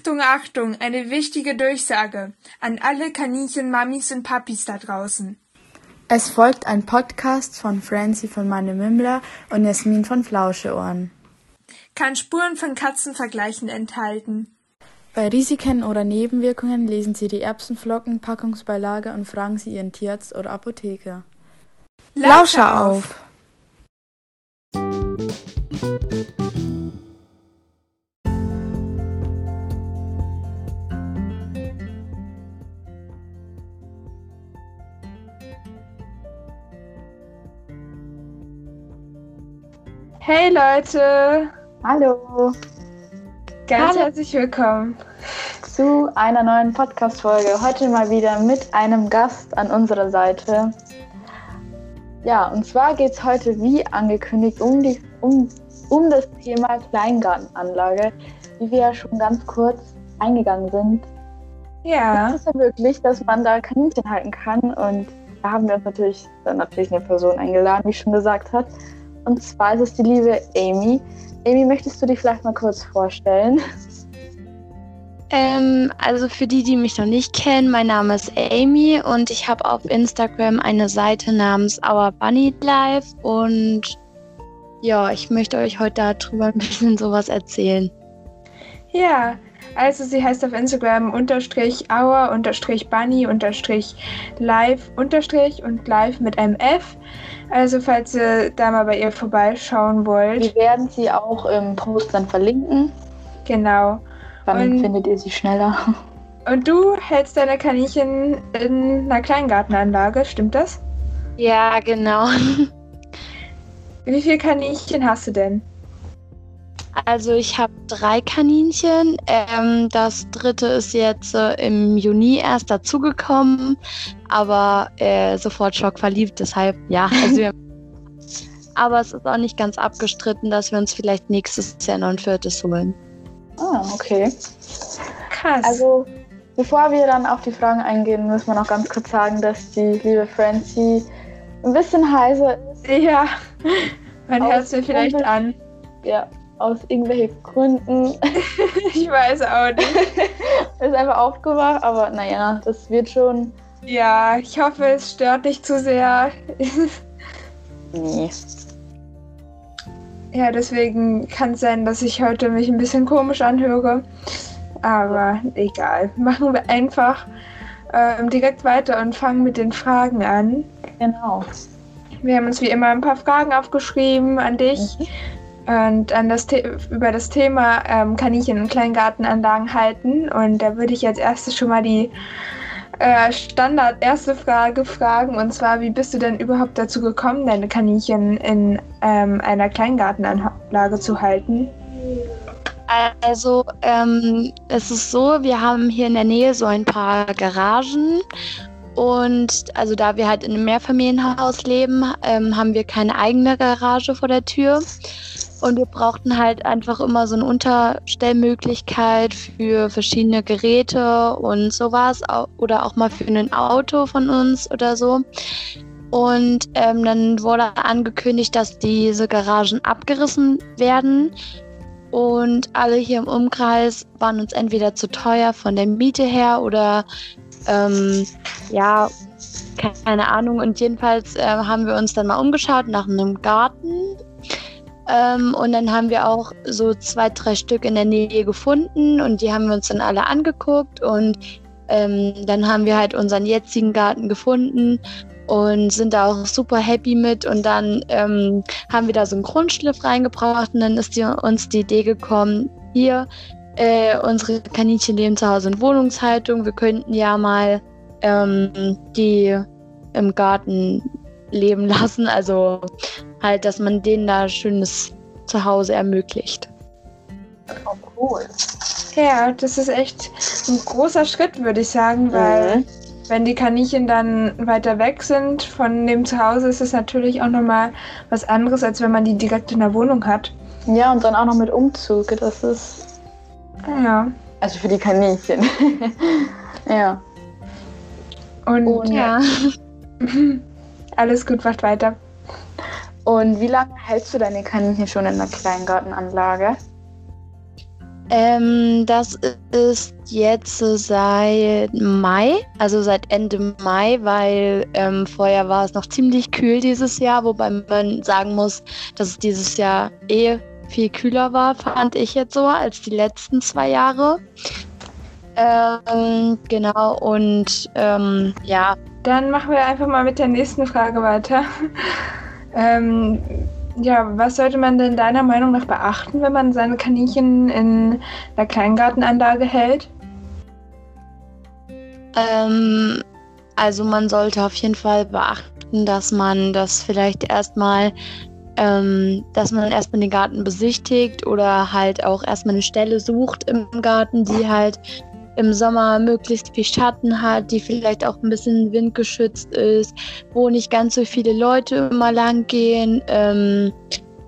Achtung, Achtung, eine wichtige Durchsage an alle Kaninchen-Mamis und Papis da draußen. Es folgt ein Podcast von Francie von Meine Mimmler und Jasmin von Flauscheohren. Kann Spuren von Katzenvergleichen enthalten. Bei Risiken oder Nebenwirkungen lesen Sie die Erbsenflocken, Packungsbeilage und fragen Sie Ihren Tierarzt oder Apotheker. Lauscher auf! Hey Leute! Hallo! Ganz Hallo. herzlich willkommen. Zu einer neuen Podcast-Folge. Heute mal wieder mit einem Gast an unserer Seite. Ja, und zwar geht es heute, wie angekündigt, um, die, um, um das Thema Kleingartenanlage, wie wir ja schon ganz kurz eingegangen sind. Ja, Es ist ja möglich, dass man da Kaninchen halten kann und da haben wir uns natürlich dann natürlich eine Person eingeladen, wie ich schon gesagt hat. Und zwar ist es die liebe Amy. Amy, möchtest du dich vielleicht mal kurz vorstellen? Ähm, also für die, die mich noch nicht kennen, mein Name ist Amy und ich habe auf Instagram eine Seite namens Our Bunny Life und ja, ich möchte euch heute darüber ein bisschen sowas erzählen. ja. Also sie heißt auf Instagram unterstrich our unterstrich bunny unterstrich live unterstrich und live mit einem F. Also falls ihr da mal bei ihr vorbeischauen wollt. Wir werden sie auch im Post dann verlinken. Genau. Dann Und- findet ihr sie schneller. Und du hältst deine Kaninchen in einer Kleingartenanlage, stimmt das? Ja, genau. Wie viele Kaninchen hast du denn? Also ich habe drei Kaninchen. Ähm, das dritte ist jetzt äh, im Juni erst dazugekommen, aber äh, sofort schockverliebt. Deshalb ja. Also wir aber es ist auch nicht ganz abgestritten, dass wir uns vielleicht nächstes Jahr noch ein viertes holen. Ah, okay. Krass. Also, bevor wir dann auf die Fragen eingehen, müssen wir noch ganz kurz sagen, dass die liebe Francie ein bisschen heiser ist. ja, man hört es mir vielleicht an. Ja, aus irgendwelchen Gründen Ich weiß auch nicht. ist einfach aufgewacht, aber naja, das wird schon. Ja, ich hoffe, es stört nicht zu sehr. Nee. Ja, deswegen kann es sein, dass ich heute mich ein bisschen komisch anhöre. Aber egal. Machen wir einfach ähm, direkt weiter und fangen mit den Fragen an. Genau. Wir haben uns wie immer ein paar Fragen aufgeschrieben an dich und an das The über das Thema ähm, Kaninchen- und Kleingartenanlagen halten. Und da würde ich als erstes schon mal die äh, Standard erste Frage fragen. Und zwar, wie bist du denn überhaupt dazu gekommen, deine Kaninchen in ähm, einer Kleingartenanlage zu halten? Also ähm, es ist so, wir haben hier in der Nähe so ein paar Garagen und also da wir halt in einem Mehrfamilienhaus leben, ähm, haben wir keine eigene Garage vor der Tür und wir brauchten halt einfach immer so eine Unterstellmöglichkeit für verschiedene Geräte und sowas oder auch mal für ein Auto von uns oder so. Und ähm, dann wurde angekündigt, dass diese Garagen abgerissen werden. Und alle hier im Umkreis waren uns entweder zu teuer von der Miete her oder ähm, ja, ke- keine Ahnung. Und jedenfalls äh, haben wir uns dann mal umgeschaut nach einem Garten. Ähm, und dann haben wir auch so zwei, drei Stück in der Nähe gefunden und die haben wir uns dann alle angeguckt. Und ähm, dann haben wir halt unseren jetzigen Garten gefunden und sind da auch super happy mit. Und dann ähm, haben wir da so einen Grundschliff reingebracht und dann ist die, uns die Idee gekommen, hier, äh, unsere Kaninchen leben zu Hause in Wohnungshaltung, wir könnten ja mal ähm, die im Garten leben lassen, also halt, dass man denen da schönes Zuhause ermöglicht. Oh, cool. Ja, das ist echt ein großer Schritt, würde ich sagen, weil Mhm. wenn die Kaninchen dann weiter weg sind von dem Zuhause, ist es natürlich auch nochmal was anderes, als wenn man die direkt in der Wohnung hat. Ja, und dann auch noch mit Umzug. Das ist. Ja. Also für die Kaninchen. ja. Und Und- Ja. alles gut, macht weiter. Und wie lange hältst du deine Kaninchen schon in der Kleingartenanlage? Ähm, das ist jetzt seit Mai, also seit Ende Mai, weil ähm, vorher war es noch ziemlich kühl dieses Jahr, wobei man sagen muss, dass es dieses Jahr eh viel kühler war, fand ich jetzt so, als die letzten zwei Jahre. Ähm, genau, und ähm, ja. Dann machen wir einfach mal mit der nächsten Frage weiter. ähm, ja, was sollte man denn deiner Meinung nach beachten, wenn man seine Kaninchen in einer Kleingartenanlage hält? Ähm, also man sollte auf jeden Fall beachten, dass man das vielleicht erstmal, ähm, dass man erstmal den Garten besichtigt oder halt auch erstmal eine Stelle sucht im Garten, die halt im Sommer möglichst viel Schatten hat, die vielleicht auch ein bisschen windgeschützt ist, wo nicht ganz so viele Leute immer lang gehen. Ähm,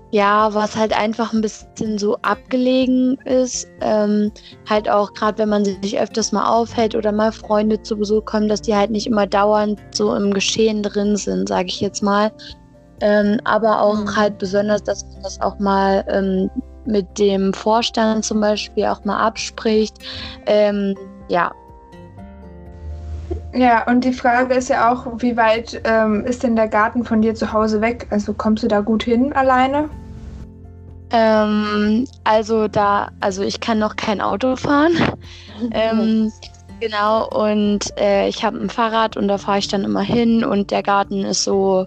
ja, was halt einfach ein bisschen so abgelegen ist. Ähm, halt auch gerade, wenn man sich öfters mal aufhält oder mal Freunde zu Besuch kommen, dass die halt nicht immer dauernd so im Geschehen drin sind, sage ich jetzt mal. Ähm, aber auch mhm. halt besonders, dass man das auch mal ähm, mit dem Vorstand zum Beispiel auch mal abspricht. Ähm, ja. Ja, und die Frage ist ja auch, wie weit ähm, ist denn der Garten von dir zu Hause weg? Also kommst du da gut hin alleine? Ähm, also da, also ich kann noch kein Auto fahren. ähm, genau, und äh, ich habe ein Fahrrad und da fahre ich dann immer hin und der Garten ist so,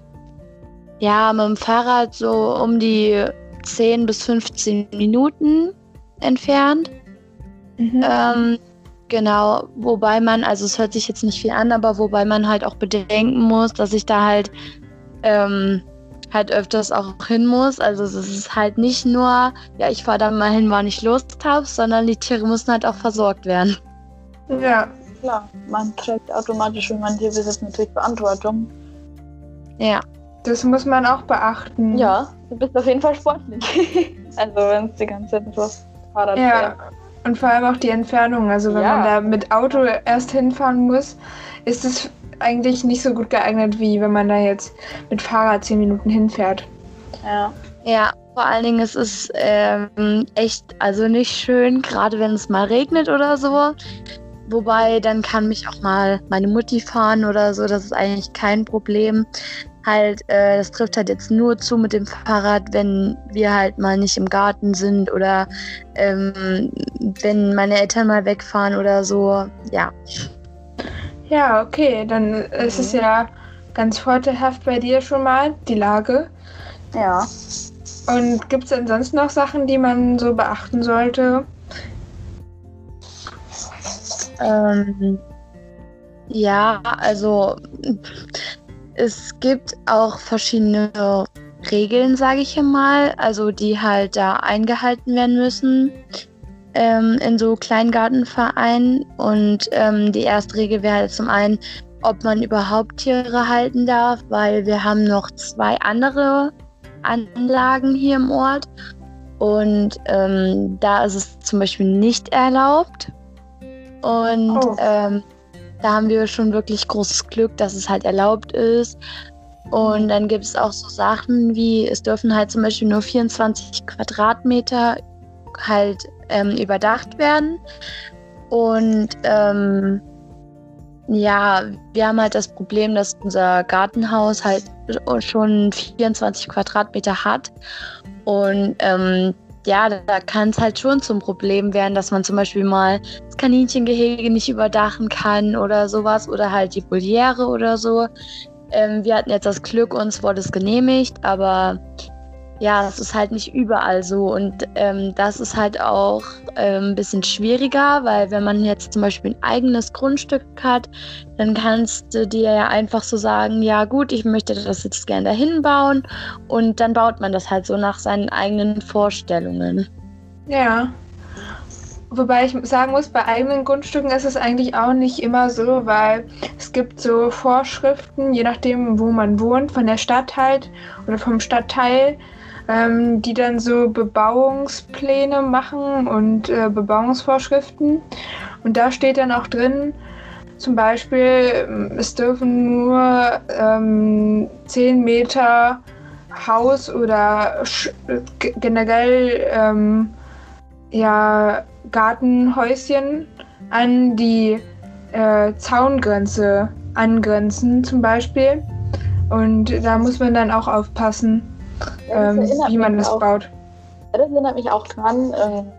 ja, mit dem Fahrrad so um die 10 bis 15 Minuten entfernt. Mhm. Ähm, genau, wobei man, also es hört sich jetzt nicht viel an, aber wobei man halt auch bedenken muss, dass ich da halt ähm, halt öfters auch hin muss. Also es ist halt nicht nur, ja, ich fahre da mal hin, wann ich Lust habe, sondern die Tiere müssen halt auch versorgt werden. Ja, klar. Man trägt automatisch, wenn man Tierbesitzt, natürlich Verantwortung. Ja. Das muss man auch beachten. Ja, du bist auf jeden Fall sportlich. also wenn es die ganze Zeit so Fahrrad Ja, und vor allem auch die Entfernung. Also wenn ja. man da mit Auto erst hinfahren muss, ist es eigentlich nicht so gut geeignet, wie wenn man da jetzt mit Fahrrad zehn Minuten hinfährt. Ja. Ja, vor allen Dingen es ist ähm, echt, also nicht schön, gerade wenn es mal regnet oder so. Wobei, dann kann mich auch mal meine Mutti fahren oder so, das ist eigentlich kein Problem halt, äh, das trifft halt jetzt nur zu mit dem Fahrrad, wenn wir halt mal nicht im Garten sind oder ähm, wenn meine Eltern mal wegfahren oder so, ja. Ja, okay, dann mhm. ist es ja ganz vorteilhaft bei dir schon mal, die Lage. Ja. Und gibt es ansonsten noch Sachen, die man so beachten sollte? Ähm, ja, also es gibt auch verschiedene Regeln, sage ich mal, also die halt da eingehalten werden müssen ähm, in so Kleingartenvereinen. Und ähm, die erste Regel wäre halt zum einen, ob man überhaupt Tiere halten darf, weil wir haben noch zwei andere Anlagen hier im Ort. Und ähm, da ist es zum Beispiel nicht erlaubt. Und oh. ähm, da haben wir schon wirklich großes Glück, dass es halt erlaubt ist. Und dann gibt es auch so Sachen wie, es dürfen halt zum Beispiel nur 24 Quadratmeter halt ähm, überdacht werden. Und ähm, ja, wir haben halt das Problem, dass unser Gartenhaus halt schon 24 Quadratmeter hat. Und ähm, ja, da kann es halt schon zum Problem werden, dass man zum Beispiel mal das Kaninchengehege nicht überdachen kann oder sowas oder halt die Voliere oder so. Ähm, wir hatten jetzt das Glück, uns wurde es genehmigt, aber ja, das ist halt nicht überall so. Und ähm, das ist halt auch ähm, ein bisschen schwieriger, weil wenn man jetzt zum Beispiel ein eigenes Grundstück hat, dann kannst du dir ja einfach so sagen, ja gut, ich möchte das jetzt gerne dahin bauen. Und dann baut man das halt so nach seinen eigenen Vorstellungen. Ja. Wobei ich sagen muss, bei eigenen Grundstücken ist es eigentlich auch nicht immer so, weil es gibt so Vorschriften, je nachdem, wo man wohnt, von der Stadt halt oder vom Stadtteil, ähm, die dann so Bebauungspläne machen und äh, Bebauungsvorschriften. Und da steht dann auch drin, zum Beispiel, es dürfen nur ähm, 10 Meter Haus oder generell ähm, ja, Gartenhäuschen an die äh, Zaungrenze angrenzen zum Beispiel. Und da muss man dann auch aufpassen, Ja, das ähm, erinnert wie man mich das auch. baut. Das erinnert mich auch dran. Ähm,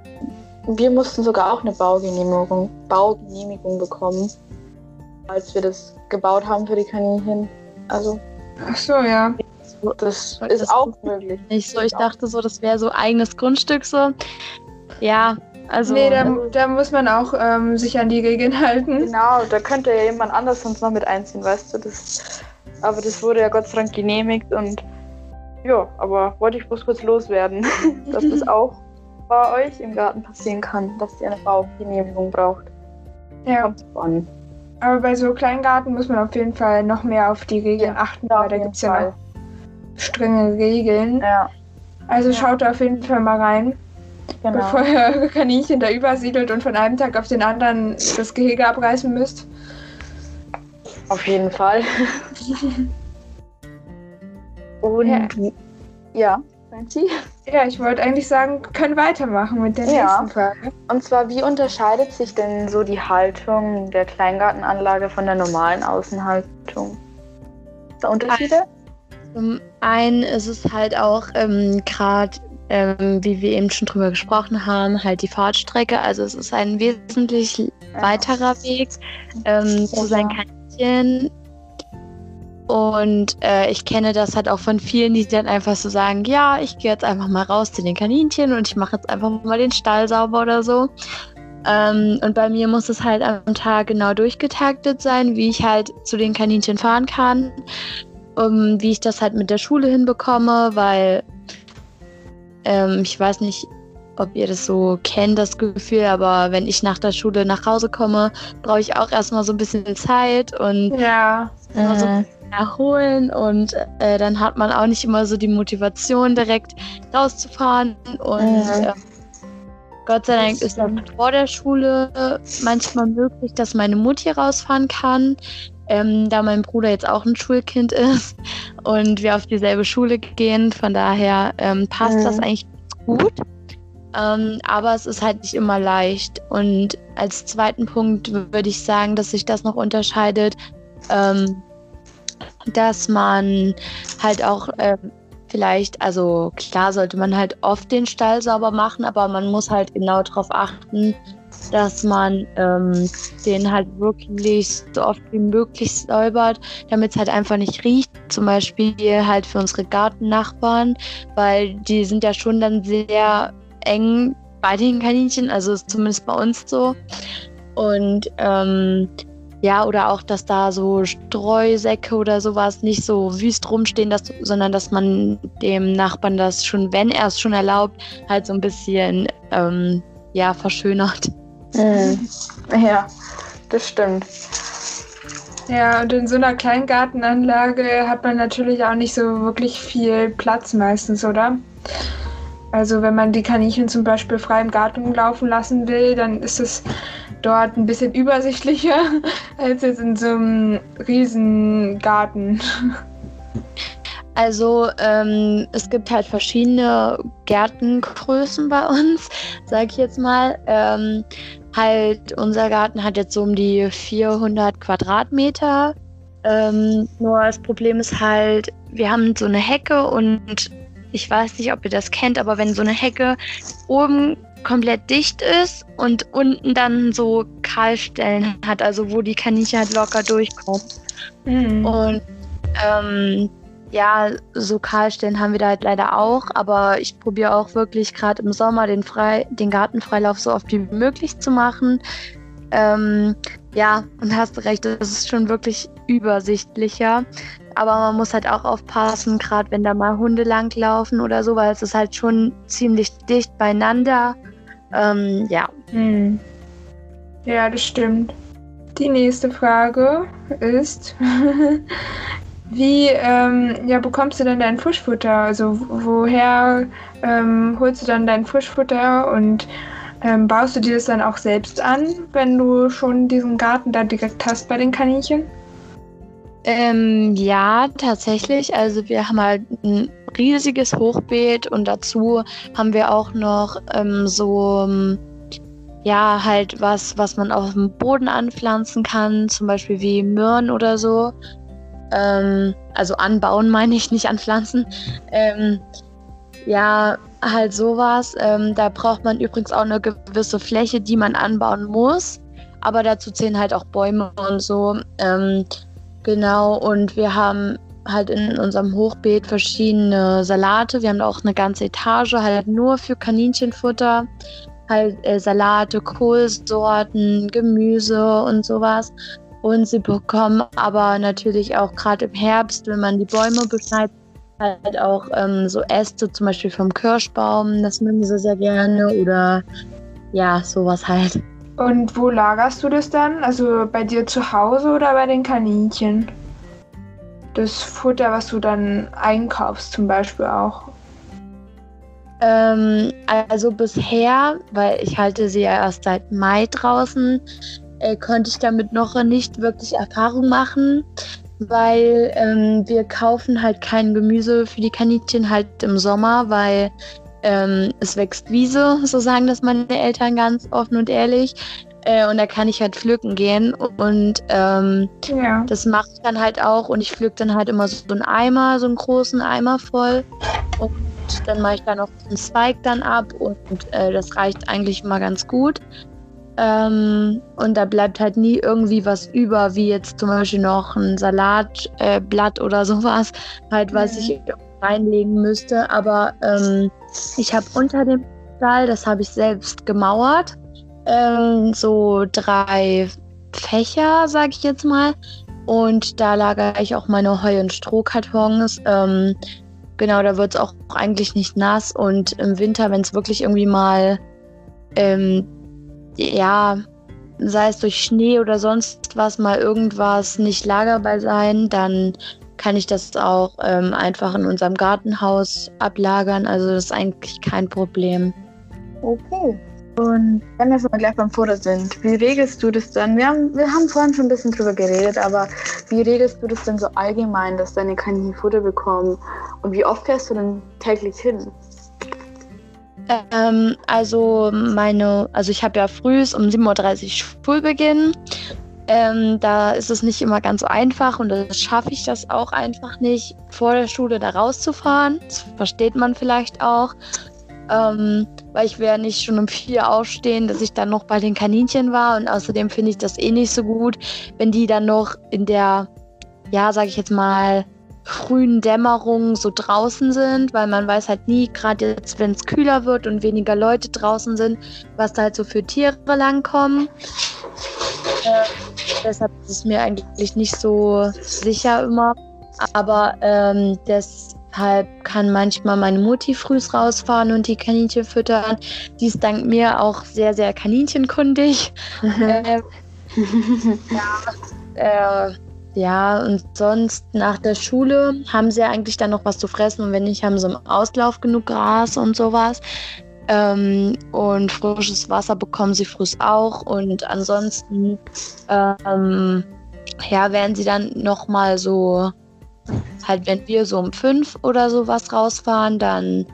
wir mussten sogar auch eine Baugenehmigung, Baugenehmigung bekommen, als wir das gebaut haben für die Kaninchen. Also Ach so, ja. das Das ist ist auch möglich. Nicht so, ich dachte so, das wäre so eigenes Grundstück so. Ja, also. nee, da, da muss man auch ähm, sich an die Regeln halten. Genau, da könnte ja jemand anders sonst noch mit einziehen, weißt du. Das, aber das wurde ja Gott sei Dank genehmigt und ja, aber wollte ich bloß kurz loswerden, dass das auch bei euch im Garten passieren kann, dass ihr eine Baugenehmigung braucht. Ja, Kommt an. aber bei so Kleingarten muss man auf jeden Fall noch mehr auf die Regeln Ja, achten, weil da gibt es ja noch strenge Regeln. Ja, Also Ja. schaut da auf jeden Fall mal rein, genau. bevor ihr eure Kaninchen da übersiedelt und von einem Tag auf den anderen das Gehege abreißen müsst. Auf jeden Fall. Und Ja. ja, Franzi? Ja, ich wollte eigentlich sagen, wir können weitermachen mit der Ja. nächsten Frage. Und zwar, wie unterscheidet sich denn so die Haltung der Kleingartenanlage von der normalen Außenhaltung? Ist da Unterschiede? Zum einen ist es halt auch ähm, gerade, ähm, wie wir eben schon drüber gesprochen haben, halt die Fahrtstrecke. Also es ist ein wesentlich weiterer Weg ähm, zu seinen Kaninchen. Und äh, ich kenne das halt auch von vielen, die dann einfach so sagen, ja, ich gehe jetzt einfach mal raus zu den Kaninchen und ich mache jetzt einfach mal den Stall sauber oder so. Ähm, und bei mir muss es halt am Tag genau durchgetaktet sein, wie ich halt zu den Kaninchen fahren kann, um, wie ich das halt mit der Schule hinbekomme, weil ähm, ich weiß nicht, ob ihr das so kennt, das Gefühl, aber wenn ich nach der Schule nach Hause komme, brauche ich auch erstmal so ein bisschen Zeit und Ja, immer so. Erholen und äh, dann hat man auch nicht immer so die Motivation, direkt rauszufahren. Und Mhm. äh, Gott sei Dank ist auch vor der Schule manchmal möglich, dass meine Mutti rausfahren kann, ähm, da mein Bruder jetzt auch ein Schulkind ist und wir auf dieselbe Schule gehen. Von daher ähm, passt Mhm. das eigentlich ganz gut. Ähm, aber es ist halt nicht immer leicht. Und als zweiten Punkt würde ich sagen, dass sich das noch unterscheidet, ähm, dass man halt auch ähm, vielleicht, also klar sollte man halt oft den Stall sauber machen, aber man muss halt genau darauf achten, dass man ähm, den halt wirklich so oft wie möglich säubert, damit es halt einfach nicht riecht. Zum Beispiel halt für unsere Gartennachbarn, weil die sind ja schon dann sehr eng bei den Kaninchen, also zumindest bei uns so. Und ähm, ja, oder auch, dass da so Streusäcke oder sowas nicht so wüst rumstehen, dass, sondern dass man dem Nachbarn das schon, wenn er es schon erlaubt, halt so ein bisschen ähm, ja, verschönert. Mhm. Ja, das stimmt. ja, und in so einer Kleingartenanlage hat man natürlich auch nicht so wirklich viel Platz meistens, oder? Also wenn man die Kaninchen zum Beispiel frei im Garten laufen lassen will, dann ist es dort ein bisschen übersichtlicher als jetzt in so einem riesen Garten. Also ähm, es gibt halt verschiedene Gärtengrößen bei uns, sag ich jetzt mal. Ähm, halt unser Garten hat jetzt so um die 400 Quadratmeter. Ähm, nur das Problem ist halt, wir haben so eine Hecke und ich weiß nicht, ob ihr das kennt, aber wenn so eine Hecke oben komplett dicht ist und unten dann so Kahlstellen hat, also wo die Kaninchen halt locker durchkommen. Mhm. Und ähm, ja, so Kahlstellen haben wir da halt leider auch, aber ich probiere auch wirklich gerade im Sommer den, frei, den Gartenfreilauf so oft wie möglich zu machen. Ähm, ja, und hast recht, das ist schon wirklich übersichtlicher. Aber man muss halt auch aufpassen, gerade wenn da mal Hunde langlaufen oder so, weil es ist halt schon ziemlich dicht beieinander. Ähm, ja, Hm. Ja, das stimmt. Die nächste Frage ist, wie ähm, ja, bekommst du denn dein Frischfutter? Also woher ähm, holst du dann dein Frischfutter und ähm, baust du dir das dann auch selbst an, wenn du schon diesen Garten da direkt hast bei den Kaninchen? Ähm, ja, tatsächlich. Also wir haben halt ein riesiges Hochbeet und dazu haben wir auch noch ähm, so, ähm, ja, halt was, was man auf dem Boden anpflanzen kann, zum Beispiel wie Möhren oder so. Ähm, also anbauen meine ich, nicht anpflanzen. Ähm, ja, halt sowas. Ähm, da braucht man übrigens auch eine gewisse Fläche, die man anbauen muss. Aber dazu zählen halt auch Bäume und so. Ähm, genau, und wir haben halt in unserem Hochbeet verschiedene Salate. Wir haben auch eine ganze Etage, halt nur für Kaninchenfutter. Halt äh, Salate, Kohlsorten, Gemüse und sowas. Und sie bekommen aber natürlich auch gerade im Herbst, wenn man die Bäume beschneidet, halt auch ähm, so Äste, zum Beispiel vom Kirschbaum. Das mögen sie sehr gerne. Oder ja, sowas halt. Und wo lagerst du das dann? Also bei dir zu Hause oder bei den Kaninchen? das Futter, was du dann einkaufst, zum Beispiel auch? Ähm, also bisher, weil ich halte sie ja erst seit Mai draußen, äh, konnte ich damit noch nicht wirklich Erfahrung machen, weil ähm, wir kaufen halt kein Gemüse für die Kaninchen halt im Sommer, weil ähm, es wächst Wiese, so sagen das meine Eltern ganz offen und ehrlich. Äh, und da kann ich halt pflücken gehen. Und ähm, ja. das mache ich dann halt auch. Und ich pflück dann halt immer so einen Eimer, so einen großen Eimer voll. Und dann mache ich da noch einen Zweig dann ab. Und äh, das reicht eigentlich immer ganz gut. Ähm, und da bleibt halt nie irgendwie was über, wie jetzt zum Beispiel noch ein Salatblatt äh, oder sowas, halt was mhm. ich reinlegen müsste. Aber ähm, ich habe unter dem Stall, das habe ich selbst gemauert ähm, so drei Fächer, sag ich jetzt mal. Und da lagere ich auch meine Heu- und Strohkartons. Ähm, genau, da wird es auch eigentlich nicht nass. Und im Winter, wenn es wirklich irgendwie mal, ähm, ja, sei es durch Schnee oder sonst was, mal irgendwas nicht lagerbar sein, dann kann ich das auch ähm, einfach in unserem Gartenhaus ablagern. Also das ist eigentlich kein Problem. Okay. Und wenn wir schon mal gleich beim Futter sind, wie regelst du das dann? Wir haben, wir haben vorhin schon ein bisschen drüber geredet, aber wie regelst du das denn so allgemein, dass deine Kaninchen Futter bekommen? Und wie oft fährst du denn täglich hin? Ähm, also meine, also ich habe ja früh um 7.30 Uhr Schulbeginn. Ähm, da ist es nicht immer ganz so einfach und da schaffe ich das auch einfach nicht, vor der Schule da rauszufahren. Das versteht man vielleicht auch. Ähm, weil ich wäre nicht schon um vier aufstehen, dass ich dann noch bei den Kaninchen war. Und außerdem finde ich das eh nicht so gut, wenn die dann noch in der, ja, sag ich jetzt mal, frühen Dämmerung so draußen sind, weil man weiß halt nie, gerade jetzt, wenn es kühler wird und weniger Leute draußen sind, was da halt so für Tiere langkommen. Äh, deshalb ist es mir eigentlich nicht so sicher immer. Aber ähm, Deshalb kann manchmal meine Mutti frühs rausfahren und die Kaninchen füttern. Die ist dank mir auch sehr, sehr kaninchenkundig. äh, ja, äh, ja, und sonst nach der Schule haben sie eigentlich dann noch was zu fressen und wenn nicht, haben sie im Auslauf genug Gras und sowas. Ähm, und frisches Wasser bekommen sie früh auch und ansonsten ähm, ja, werden sie dann nochmal so halt, wenn wir so um fünf oder sowas rausfahren, dann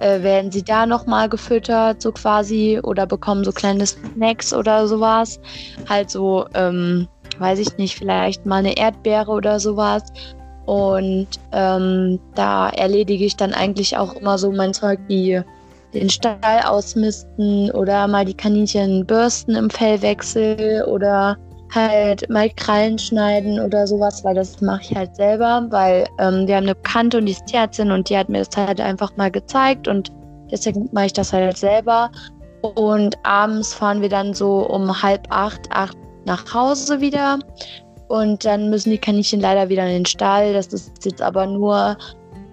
äh, werden sie da nochmal gefüttert, so quasi, oder bekommen so kleine Snacks oder sowas. Halt so, ähm, weiß ich nicht, vielleicht mal eine Erdbeere oder sowas. Und ähm, da erledige ich dann eigentlich auch immer so mein Zeug wie den Stall ausmisten oder mal die Kaninchen bürsten im Fellwechsel oder halt mal Krallen schneiden oder sowas, weil das mache ich halt selber, weil ähm, wir haben eine Bekannte und die ist Tierärztin und die hat mir das halt einfach mal gezeigt und deswegen mache ich das halt selber. Und abends fahren wir dann so um halb acht, acht nach Hause wieder. Und dann müssen die Kaninchen leider wieder in den Stall. Das ist jetzt aber nur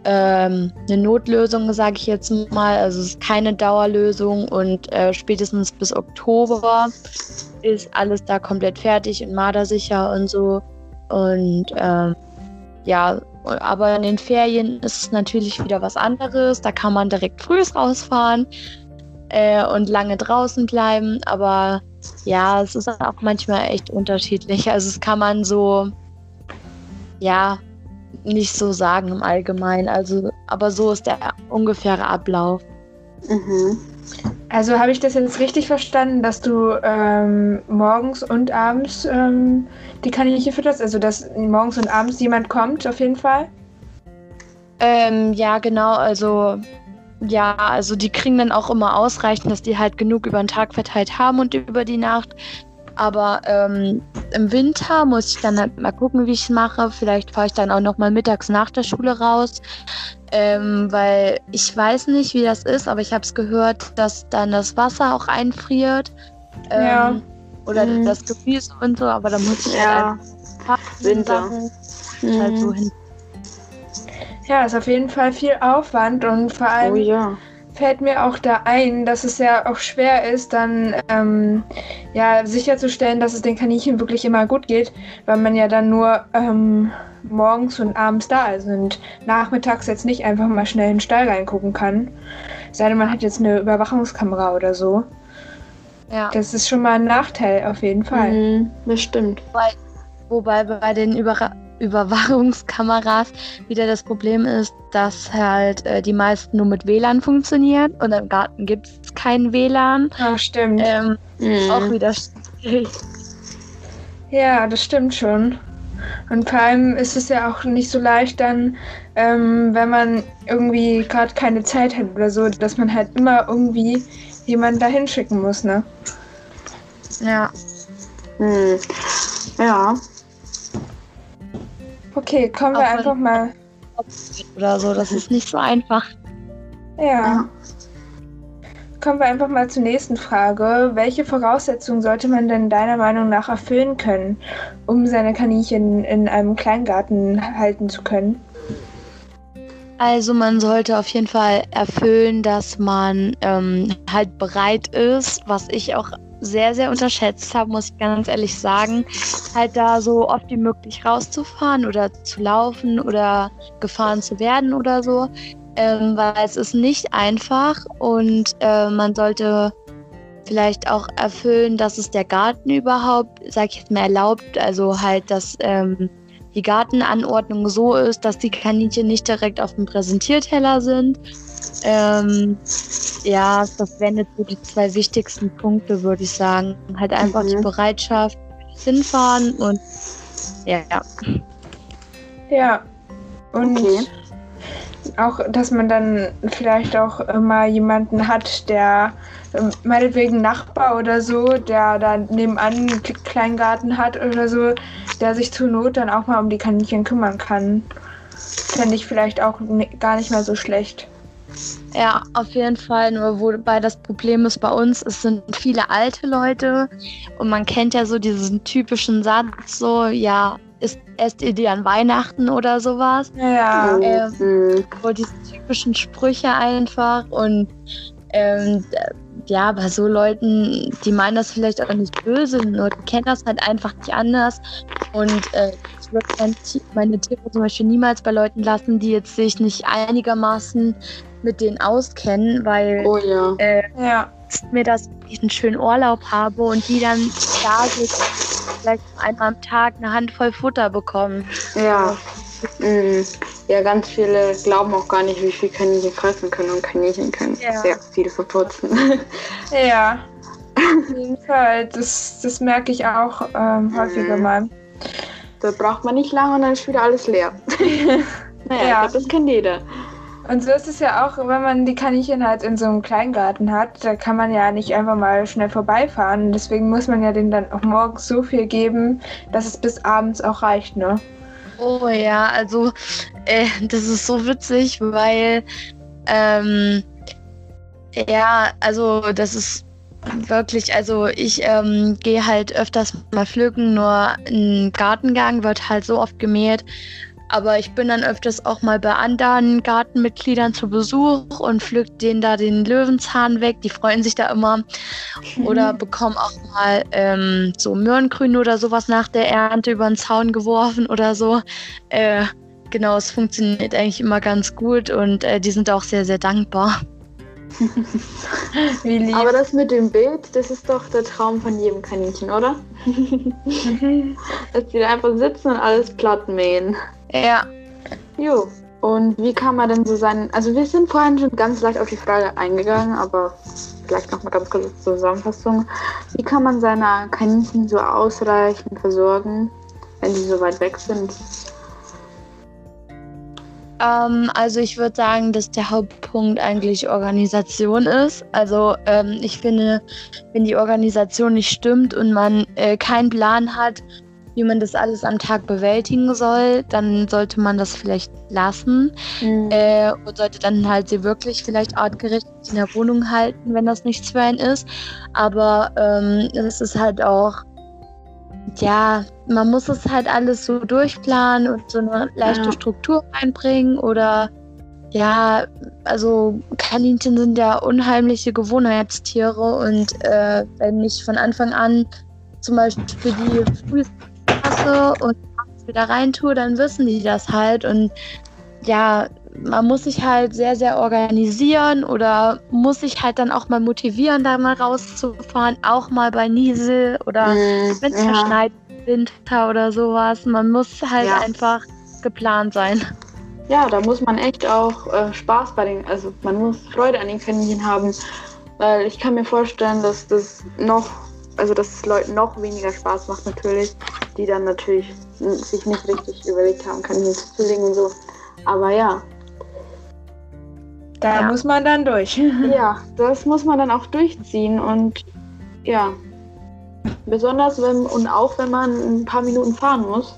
ähm, eine Notlösung, sage ich jetzt mal. Also es ist keine Dauerlösung und äh, spätestens bis Oktober ist alles da komplett fertig und mardersicher und so. Und ähm, ja, aber in den Ferien ist es natürlich wieder was anderes. Da kann man direkt früh rausfahren äh, und lange draußen bleiben. Aber ja, es ist auch manchmal echt unterschiedlich. Also es kann man so, ja, nicht so sagen im Allgemeinen. Also, aber so ist der ungefähre Ablauf. Mhm. Also habe ich das jetzt richtig verstanden, dass du ähm, morgens und abends ähm, die Kaninchen fütterst? Also dass morgens und abends jemand kommt, auf jeden Fall? Ähm, ja, genau. Also ja, also die kriegen dann auch immer ausreichend, dass die halt genug über den Tag verteilt haben und über die Nacht. Aber ähm, im Winter muss ich dann halt mal gucken, wie ich es mache. Vielleicht fahre ich dann auch noch mal mittags nach der Schule raus. Ähm, weil ich weiß nicht, wie das ist, aber ich habe es gehört, dass dann das Wasser auch einfriert. Ähm, Ja. Oder Mhm. das Gefäß und so, aber da muss ich Ja, halt Winter. einfach halt so Mhm. hin. Ja, ist auf jeden Fall viel Aufwand und vor allem Oh ja. fällt mir auch da ein, dass es ja auch schwer ist, dann ähm, ja, sicherzustellen, dass es den Kaninchen wirklich immer gut geht, weil man ja dann nur ähm, morgens und abends da ist und nachmittags jetzt nicht einfach mal schnell in den Stall reingucken kann. Sei denn, man hat jetzt eine Überwachungskamera oder so. Ja. Das ist schon mal ein Nachteil auf jeden Fall. Mhm, das stimmt. Wobei bei den Überra Überwachungskameras wieder das Problem ist, dass halt äh, die meisten nur mit WLAN funktionieren und im Garten gibt es kein WLAN. Ah, stimmt. Ähm, Mhm. Auch wieder schwierig. Ja, das stimmt schon. Und vor allem ist es ja auch nicht so leicht dann, ähm, wenn man irgendwie gerade keine Zeit hat oder so, dass man halt immer irgendwie jemanden dahin schicken muss, ne? Ja. Mhm. Ja. Okay, kommen wir Auch einfach mal. Oder so, das ist nicht so einfach. Ja, Ja. kommen wir einfach mal zur nächsten Frage. Welche Voraussetzungen sollte man denn deiner Meinung nach erfüllen können, um seine Kaninchen in einem Kleingarten halten zu können? Also man sollte auf jeden Fall erfüllen, dass man ähm, halt bereit ist, was ich auch sehr, sehr unterschätzt habe, muss ich ganz ehrlich sagen, halt da so oft wie möglich rauszufahren oder zu laufen oder gefahren zu werden oder so, ähm, weil es ist nicht einfach und äh, man sollte vielleicht auch erfüllen, dass es der Garten überhaupt, sag ich jetzt mal, erlaubt, also halt, dass ähm, die Gartenanordnung so ist, dass die Kaninchen nicht direkt auf dem Präsentierteller sind. Ähm, ja, das wären jetzt so die zwei wichtigsten Punkte, würde ich sagen. Halt einfach Mhm. die Bereitschaft, hinfahren und ja, ja. Ja. Und Okay. auch, dass man dann vielleicht auch immer jemanden hat, der ähm, meinetwegen Nachbar oder so, der da nebenan einen Kle- Kleingarten hat oder so, der sich zur Not dann auch mal um die Kaninchen kümmern kann. Fände ich vielleicht auch ni- gar nicht mehr so schlecht. Ja, auf jeden Fall. Nur wobei das Problem ist bei uns, es sind viele alte Leute und man kennt ja so diesen typischen Satz so, ja, ist, esst ihr die an Weihnachten oder sowas? Ja, Ähm, Mhm. so diese typischen Sprüche einfach und ähm, ja, bei so Leuten, die meinen das vielleicht auch nicht böse, nur die kennen das halt einfach nicht anders und äh, ich würde meine Tiere zum Beispiel niemals bei Leuten lassen, die jetzt sich nicht einigermaßen mit denen auskennen, weil Oh ja. äh, ja, mir das ich einen schönen Urlaub habe und die dann da vielleicht einmal am Tag eine Handvoll Futter bekommen. Ja. Mhm. Ja, ganz viele glauben auch gar nicht, wie viel Kaninchen fressen können und Kaninchen können Ja. sehr viel verputzen. ja. Auf jeden Fall. Das, das merke ich auch ähm, häufiger Mhm. mal. da braucht man nicht lange und dann ist wieder alles leer. naja, Ja. ich glaub, das kennt jeder. Und so ist es ja auch, wenn man die Kaninchen halt in so einem Kleingarten hat, da kann man ja nicht einfach mal schnell vorbeifahren. Deswegen muss man ja denen dann auch morgens so viel geben, dass es bis abends auch reicht, ne? Oh ja, also äh, das ist so witzig, weil ähm, ja, also das ist wirklich, also ich ähm, gehe halt öfters mal pflücken, nur ein Gartengang wird halt so oft gemäht. Aber ich bin dann öfters auch mal bei anderen Gartenmitgliedern zu Besuch und pflück denen da den Löwenzahn weg. Die freuen sich da immer. Oder bekommen auch mal ähm, so Möhrengrün oder sowas nach der Ernte über den Zaun geworfen oder so. Äh, genau, es funktioniert eigentlich immer ganz gut und äh, die sind auch sehr, sehr dankbar. Wie lieb. Aber das mit dem Bild, das ist doch der Traum von jedem Kaninchen, oder? Mhm. Dass die da einfach sitzen und alles platt mähen. Ja, Jo. Und wie kann man denn so sein? Also wir sind vorhin schon ganz leicht auf die Frage eingegangen, aber vielleicht noch mal ganz kurz zur Zusammenfassung. Wie kann man seine Kaninchen so ausreichend versorgen, wenn sie so weit weg sind? Ähm, also ich würde sagen, dass der Hauptpunkt eigentlich Organisation ist. Also ähm, ich finde, wenn die Organisation nicht stimmt und man äh, keinen Plan hat, wie man das alles am Tag bewältigen soll, dann sollte man das vielleicht lassen mhm. äh, und sollte dann halt sie wirklich vielleicht artgerichtet in der Wohnung halten, wenn das nichts für einen ist. Aber ähm, es ist halt auch, ja, man muss es halt alles so durchplanen und so eine leichte ja. Struktur reinbringen oder ja, also Kaninchen sind ja unheimliche Gewohnheitstiere und äh, wenn ich von Anfang an zum Beispiel die frühesten lasse und wieder rein tue, dann wissen die das halt. Und ja, man muss sich halt sehr, sehr organisieren oder muss sich halt dann auch mal motivieren, da mal rauszufahren, auch mal bei Niesel oder mm, wenn es ja. verschneit Winter oder sowas. Man muss halt ja. einfach geplant sein. Ja, da muss man echt auch äh, Spaß bei den, also man muss Freude an den Kaninchen haben, weil ich kann mir vorstellen, dass das noch also dass es Leuten noch weniger Spaß macht natürlich, die dann natürlich sich nicht richtig überlegt haben, kann ich jetzt zulegen und so. Aber ja. Da ja. muss man dann durch. ja, das muss man dann auch durchziehen und ja. Besonders wenn und auch wenn man ein paar Minuten fahren muss.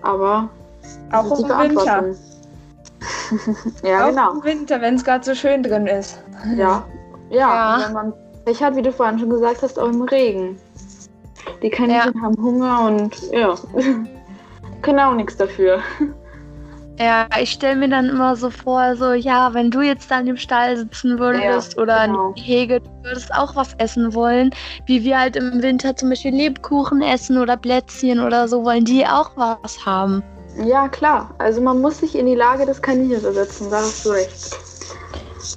Aber auch im Winter. ja, auch genau. Im Winter, wenn es gerade so schön drin ist. Ja. Ja, ja. wenn man ich hatte, wie du vorhin schon gesagt hast, auch im Regen. Die Kaninchen ja. haben Hunger und ja, können auch nichts dafür. Ja, ich stelle mir dann immer so vor, so, ja, wenn du jetzt dann im Stall sitzen würdest ja, oder genau. in Hege, du würdest auch was essen wollen, wie wir halt im Winter zum Beispiel Lebkuchen essen oder Plätzchen oder so, wollen die auch was haben. Ja, klar. Also man muss sich in die Lage des Kaninchens versetzen, da hast du recht.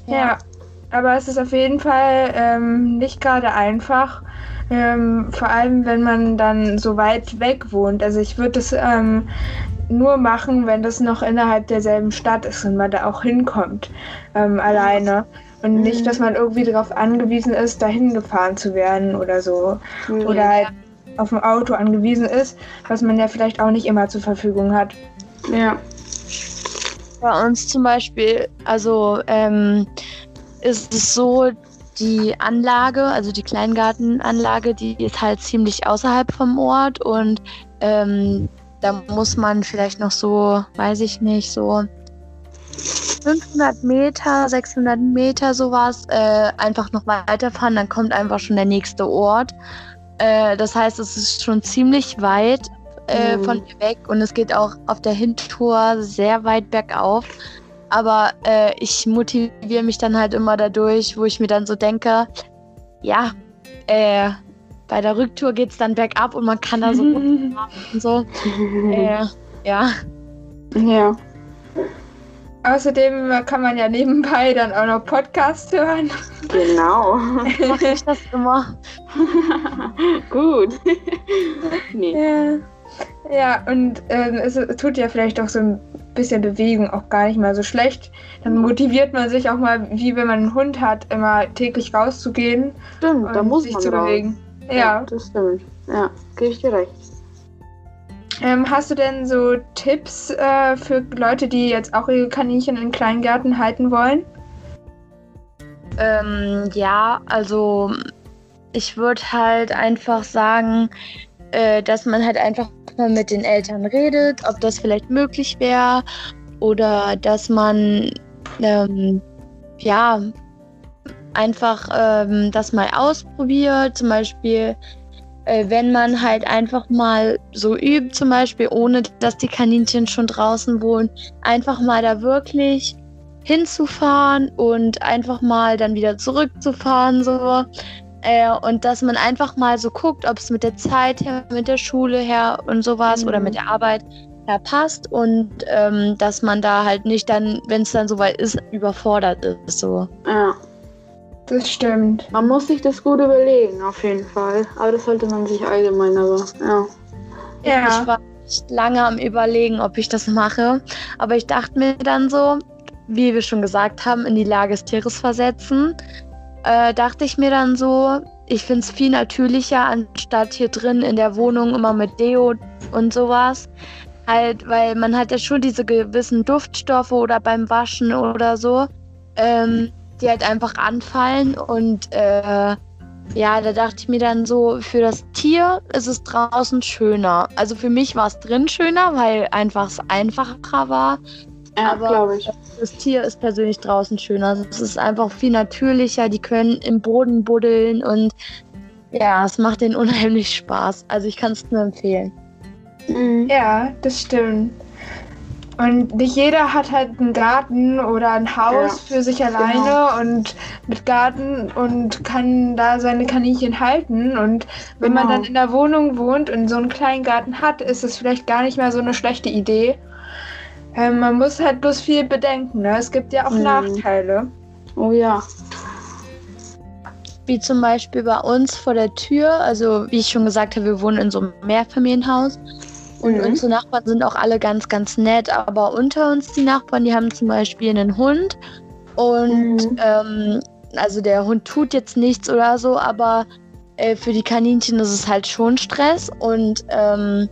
Ja. Aber es ist auf jeden Fall ähm, nicht gerade einfach. Ähm, vor allem, wenn man dann so weit weg wohnt. Also ich würde es ähm, nur machen, wenn das noch innerhalb derselben Stadt ist und man da auch hinkommt ähm, alleine. Und mhm. nicht, dass man irgendwie darauf angewiesen ist, dahin gefahren zu werden oder so. Mhm. Oder halt auf ein Auto angewiesen ist, was man ja vielleicht auch nicht immer zur Verfügung hat. Ja. Bei uns zum Beispiel, also ähm, ist es so, die Anlage, also die Kleingartenanlage, die ist halt ziemlich außerhalb vom Ort und ähm, da muss man vielleicht noch so, weiß ich nicht, so 500 Meter, 600 Meter sowas äh, einfach noch weiterfahren, dann kommt einfach schon der nächste Ort. Äh, das heißt, es ist schon ziemlich weit äh, mhm. von mir weg und es geht auch auf der Hintour sehr weit bergauf. Aber äh, ich motiviere mich dann halt immer dadurch, wo ich mir dann so denke, ja, äh, bei der Rücktour geht es dann bergab und man kann da so und so. Äh, ja. Ja. Außerdem kann man ja nebenbei dann auch noch Podcast hören. Genau. Mache ich das immer. Gut. nee. Ja. Ja, und äh, es tut ja vielleicht auch so ein bisschen Bewegung auch gar nicht mal so schlecht. Dann motiviert man sich auch mal, wie wenn man einen Hund hat, immer täglich rauszugehen. Stimmt, da muss sich man zu raus. bewegen. Ja. ja, das stimmt. Ja, gebe ich dir recht. Ähm, hast du denn so Tipps äh, für Leute, die jetzt auch ihre Kaninchen in Kleingärten halten wollen? Ähm, ja, also ich würde halt einfach sagen, äh, dass man halt einfach mal mit den Eltern redet, ob das vielleicht möglich wäre oder dass man ähm, ja einfach ähm, das mal ausprobiert, zum Beispiel äh, wenn man halt einfach mal so übt, zum Beispiel ohne dass die Kaninchen schon draußen wohnen, einfach mal da wirklich hinzufahren und einfach mal dann wieder zurückzufahren so äh, und dass man einfach mal so guckt, ob es mit der Zeit her, mit der Schule her und sowas mhm. oder mit der Arbeit her passt und ähm, dass man da halt nicht dann, wenn es dann soweit ist, überfordert ist. So. Ja. Das stimmt. Man muss sich das gut überlegen, auf jeden Fall. Aber das sollte man sich allgemein, aber ja. Ja. Ich war echt lange am Überlegen, ob ich das mache. Aber ich dachte mir dann so, wie wir schon gesagt haben, in die Lage des Tieres versetzen. Äh, dachte ich mir dann so, ich finde es viel natürlicher, anstatt hier drin in der Wohnung immer mit Deo und sowas. Halt, weil man hat ja schon diese gewissen Duftstoffe oder beim Waschen oder so, ähm, die halt einfach anfallen. Und äh, ja, da dachte ich mir dann so, für das Tier ist es draußen schöner. Also für mich war es drin schöner, weil einfach es einfacher war. Ja, aber ich. das Tier ist persönlich draußen schöner. Es ist einfach viel natürlicher. Die können im Boden buddeln und ja, es macht denen unheimlich Spaß. Also ich kann es nur empfehlen. Mhm. Ja, das stimmt. Und nicht jeder hat halt einen Garten oder ein Haus ja, für sich alleine genau. und mit Garten und kann da seine Kaninchen halten. Und wenn genau. man dann in der Wohnung wohnt und so einen kleinen Garten hat, ist es vielleicht gar nicht mehr so eine schlechte Idee. Ähm, man muss halt bloß viel bedenken. Ne? Es gibt ja auch mhm. Nachteile. Oh ja. Wie zum Beispiel bei uns vor der Tür. Also wie ich schon gesagt habe, wir wohnen in so einem Mehrfamilienhaus. Und mhm. unsere Nachbarn sind auch alle ganz, ganz nett. Aber unter uns die Nachbarn, die haben zum Beispiel einen Hund. Und mhm. ähm, also der Hund tut jetzt nichts oder so, aber äh, für die Kaninchen ist es halt schon Stress. Und ähm,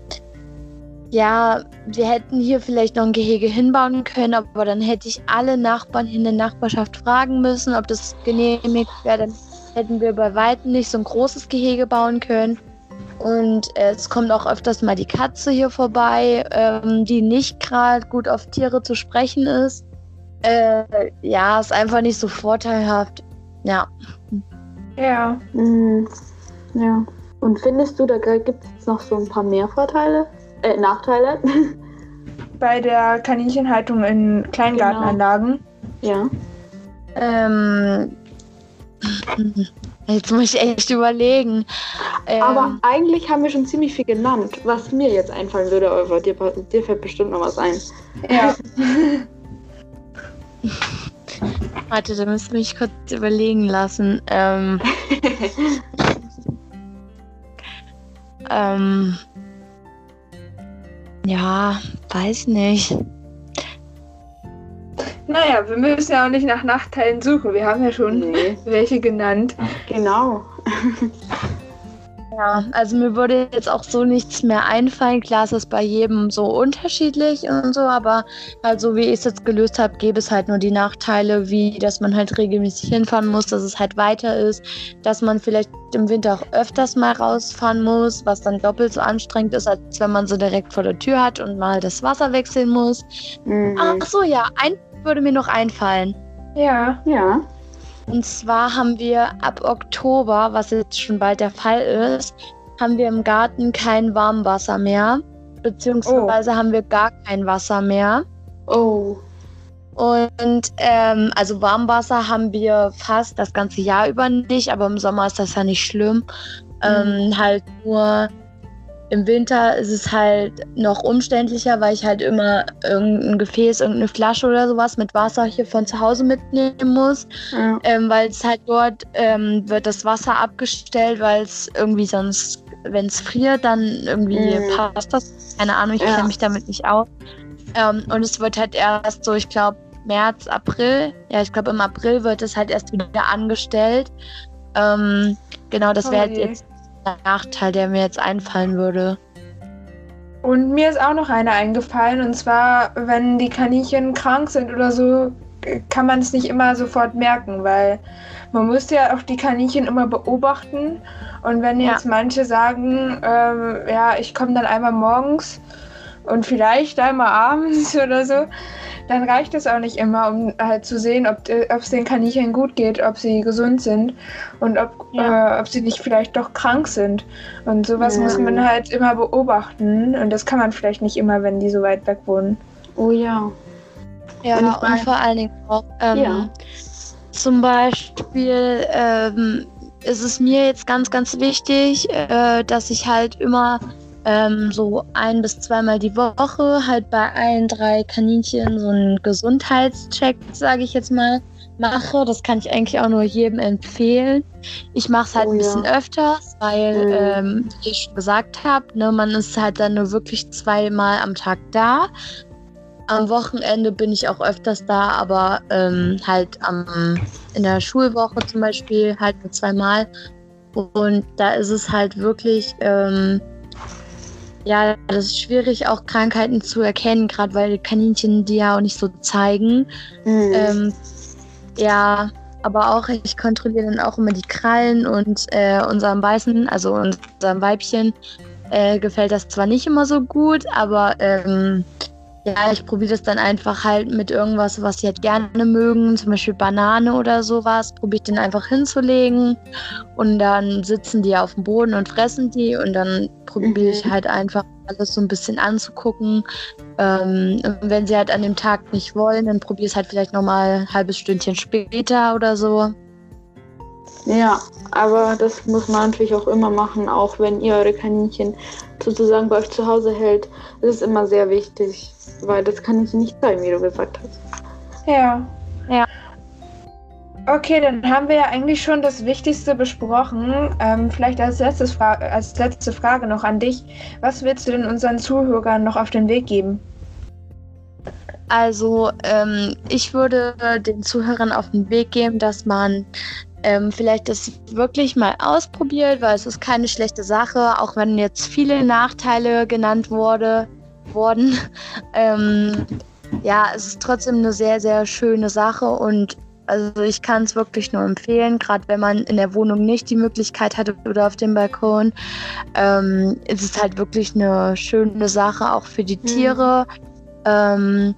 ja, wir hätten hier vielleicht noch ein Gehege hinbauen können, aber dann hätte ich alle Nachbarn in der Nachbarschaft fragen müssen, ob das genehmigt wäre. Dann hätten wir bei weitem nicht so ein großes Gehege bauen können. Und es kommt auch öfters mal die Katze hier vorbei, ähm, die nicht gerade gut auf Tiere zu sprechen ist. Äh, ja, ist einfach nicht so vorteilhaft. Ja. Ja. Mhm. Ja. Und findest du, da gibt es noch so ein paar mehr Vorteile? Äh, Nachteile? Bei der Kaninchenhaltung in Kleingartenanlagen? Genau. Ja. Ähm, jetzt muss ich echt überlegen. Ähm, Aber eigentlich haben wir schon ziemlich viel genannt. Was mir jetzt einfallen würde, Oliver, dir, dir fällt bestimmt noch was ein. Ja. Warte, da wir mich kurz überlegen lassen. Ähm, ähm, ja, weiß nicht. Naja, wir müssen ja auch nicht nach Nachteilen suchen. Wir haben ja schon nee. welche genannt. Genau. Ja, also mir würde jetzt auch so nichts mehr einfallen. Klar ist es bei jedem so unterschiedlich und so, aber halt so wie ich es jetzt gelöst habe, gäbe es halt nur die Nachteile, wie dass man halt regelmäßig hinfahren muss, dass es halt weiter ist, dass man vielleicht im Winter auch öfters mal rausfahren muss, was dann doppelt so anstrengend ist, als wenn man so direkt vor der Tür hat und mal das Wasser wechseln muss. Mhm. Ach so, ja, ein würde mir noch einfallen. Ja. Ja. Und zwar haben wir ab Oktober, was jetzt schon bald der Fall ist, haben wir im Garten kein Warmwasser mehr. Beziehungsweise oh. haben wir gar kein Wasser mehr. Oh. Und ähm, also Warmwasser haben wir fast das ganze Jahr über nicht, aber im Sommer ist das ja nicht schlimm. Ähm, mhm. halt nur im Winter ist es halt noch umständlicher, weil ich halt immer irgendein Gefäß, irgendeine Flasche oder sowas mit Wasser hier von zu Hause mitnehmen muss. Ja. Ähm, weil es halt dort ähm, wird das Wasser abgestellt, weil es irgendwie sonst, wenn es friert, dann irgendwie mhm. passt das. Keine Ahnung, ich ja. kenne mich damit nicht aus. Ähm, und es wird halt erst so, ich glaube, März, April, ja, ich glaube im April wird es halt erst wieder angestellt. Ähm, genau, das wäre oh jetzt Nachteil, der mir jetzt einfallen würde. Und mir ist auch noch einer eingefallen, und zwar, wenn die Kaninchen krank sind oder so, kann man es nicht immer sofort merken, weil man muss ja auch die Kaninchen immer beobachten. Und wenn jetzt ja. manche sagen, ähm, ja, ich komme dann einmal morgens und vielleicht einmal abends oder so, dann reicht es auch nicht immer, um halt zu sehen, ob es den Kaninchen gut geht, ob sie gesund sind und ob, ja. äh, ob sie nicht vielleicht doch krank sind. Und sowas ja. muss man halt immer beobachten und das kann man vielleicht nicht immer, wenn die so weit weg wohnen. Oh ja. Ja, und, und vor allen Dingen auch ähm, ja. zum Beispiel ähm, ist es mir jetzt ganz, ganz wichtig, äh, dass ich halt immer ähm, so ein bis zweimal die Woche halt bei allen drei Kaninchen so einen Gesundheitscheck, sage ich jetzt mal, mache. Das kann ich eigentlich auch nur jedem empfehlen. Ich mache es halt Oh ein ja. bisschen öfters, weil, Mhm. ähm, wie ich schon gesagt habe, ne, man ist halt dann nur wirklich zweimal am Tag da. Am Wochenende bin ich auch öfters da, aber ähm, halt am, in der Schulwoche zum Beispiel halt nur zweimal. Und da ist es halt wirklich, ähm, ja, das ist schwierig, auch Krankheiten zu erkennen, gerade weil Kaninchen die ja auch nicht so zeigen. Mhm. Ähm, ja, aber auch ich kontrolliere dann auch immer die Krallen und äh, unserem Weißen, also unserem Weibchen, äh, gefällt das zwar nicht immer so gut, aber ähm, ja, ich probiere das dann einfach halt mit irgendwas, was sie halt gerne mögen, zum Beispiel Banane oder sowas, probiere ich den einfach hinzulegen und dann sitzen die auf dem Boden und fressen die und dann probiere ich Mhm. halt einfach alles so ein bisschen anzugucken. Ähm, und wenn sie halt an dem Tag nicht wollen, dann probiere ich es halt vielleicht nochmal ein halbes Stündchen später oder so. Ja, aber das muss man natürlich auch immer machen, auch wenn ihr eure Kaninchen sozusagen bei euch zu Hause hält. Das ist immer sehr wichtig, weil das kann ich nicht zeigen, wie du gesagt hast. Ja. Ja. Okay, dann haben wir ja eigentlich schon das Wichtigste besprochen. Ähm, vielleicht als, letztes Fra als letzte Frage noch an dich. Was willst du denn unseren Zuhörern noch auf den Weg geben? Also ähm, ich würde den Zuhörern auf den Weg geben, dass man ähm, vielleicht das wirklich mal ausprobiert, weil es ist keine schlechte Sache, auch wenn jetzt viele Nachteile genannt wurde, wurden. Ähm, ja, es ist trotzdem eine sehr, sehr schöne Sache und also ich kann es wirklich nur empfehlen, gerade wenn man in der Wohnung nicht die Möglichkeit hatte oder auf dem Balkon. Ähm, es ist halt wirklich eine schöne Sache, auch für die Mhm. Tiere. Ähm,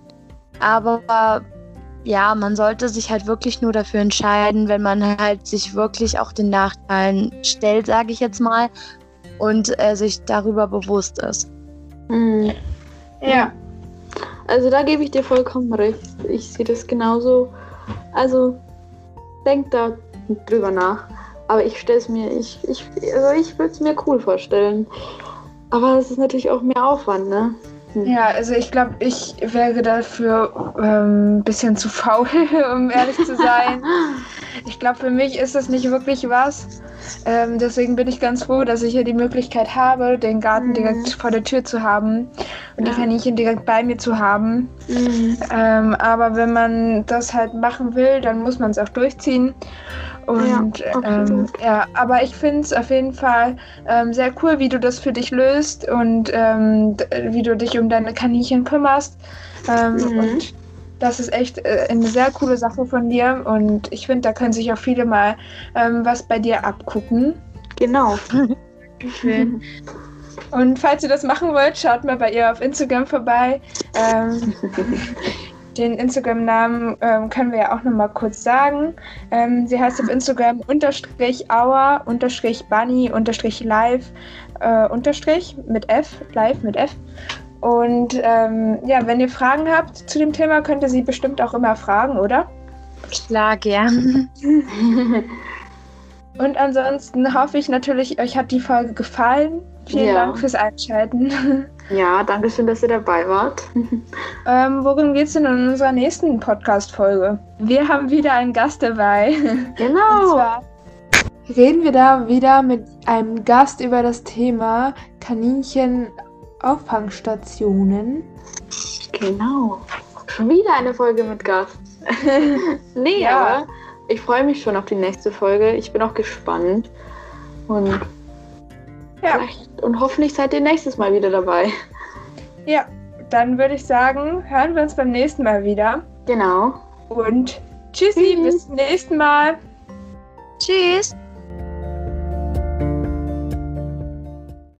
aber ja, man sollte sich halt wirklich nur dafür entscheiden, wenn man halt sich wirklich auch den Nachteilen stellt, sage ich jetzt mal, und äh, sich darüber bewusst ist. Mhm. Ja. Also da gebe ich dir vollkommen recht. Ich sehe das genauso. Also denk da drüber nach. Aber ich stelle es mir, ich, ich, also ich würde es mir cool vorstellen. Aber es ist natürlich auch mehr Aufwand, ne? Ja, also ich glaube, ich wäre dafür ein ähm, bisschen zu faul, um ehrlich zu sein. Ich glaube, für mich ist das nicht wirklich was. Ähm, deswegen bin ich ganz froh, dass ich hier die Möglichkeit habe, den Garten Mhm. direkt vor der Tür zu haben und Ja. die Kaninchen direkt bei mir zu haben. Mhm. Ähm, aber wenn man das halt machen will, dann muss man es auch durchziehen. Und Ja, ähm, ja, aber ich finde es auf jeden Fall ähm, sehr cool, wie du das für dich löst und ähm, wie du dich um deine Kaninchen kümmerst. Ähm, Mhm. Und das ist echt äh, eine sehr coole Sache von dir. Und ich finde, da können sich auch viele mal ähm, was bei dir abgucken. Genau. Schön. Und falls ihr das machen wollt, schaut mal bei ihr auf Instagram vorbei. Ähm, den Instagram-Namen ähm, können wir ja auch nochmal kurz sagen. Ähm, sie heißt auf Instagram unterstrich hour unterstrich bunny unterstrich live äh, unterstrich mit F, live mit F. Und ähm, ja, wenn ihr Fragen habt zu dem Thema, könnt ihr sie bestimmt auch immer fragen, oder? Klar, gern. Und ansonsten hoffe ich natürlich, euch hat die Folge gefallen. Vielen Ja. Dank fürs Einschalten. ja, danke schön, dass ihr dabei wart. Ähm, worum geht's denn in unserer nächsten Podcast-Folge? Wir haben wieder einen Gast dabei. Und Genau. zwar reden wir da wieder mit einem Gast über das Thema Kaninchen-Auffangstationen. Genau. Schon wieder eine Folge mit Gast. nee, Ja. aber ich freue mich schon auf die nächste Folge. Ich bin auch gespannt. Und, Ja. und hoffentlich seid ihr nächstes Mal wieder dabei. Ja, dann würde ich sagen, hören wir uns beim nächsten Mal wieder. Genau. Und tschüssi, Tschüss. bis zum nächsten Mal. Tschüss.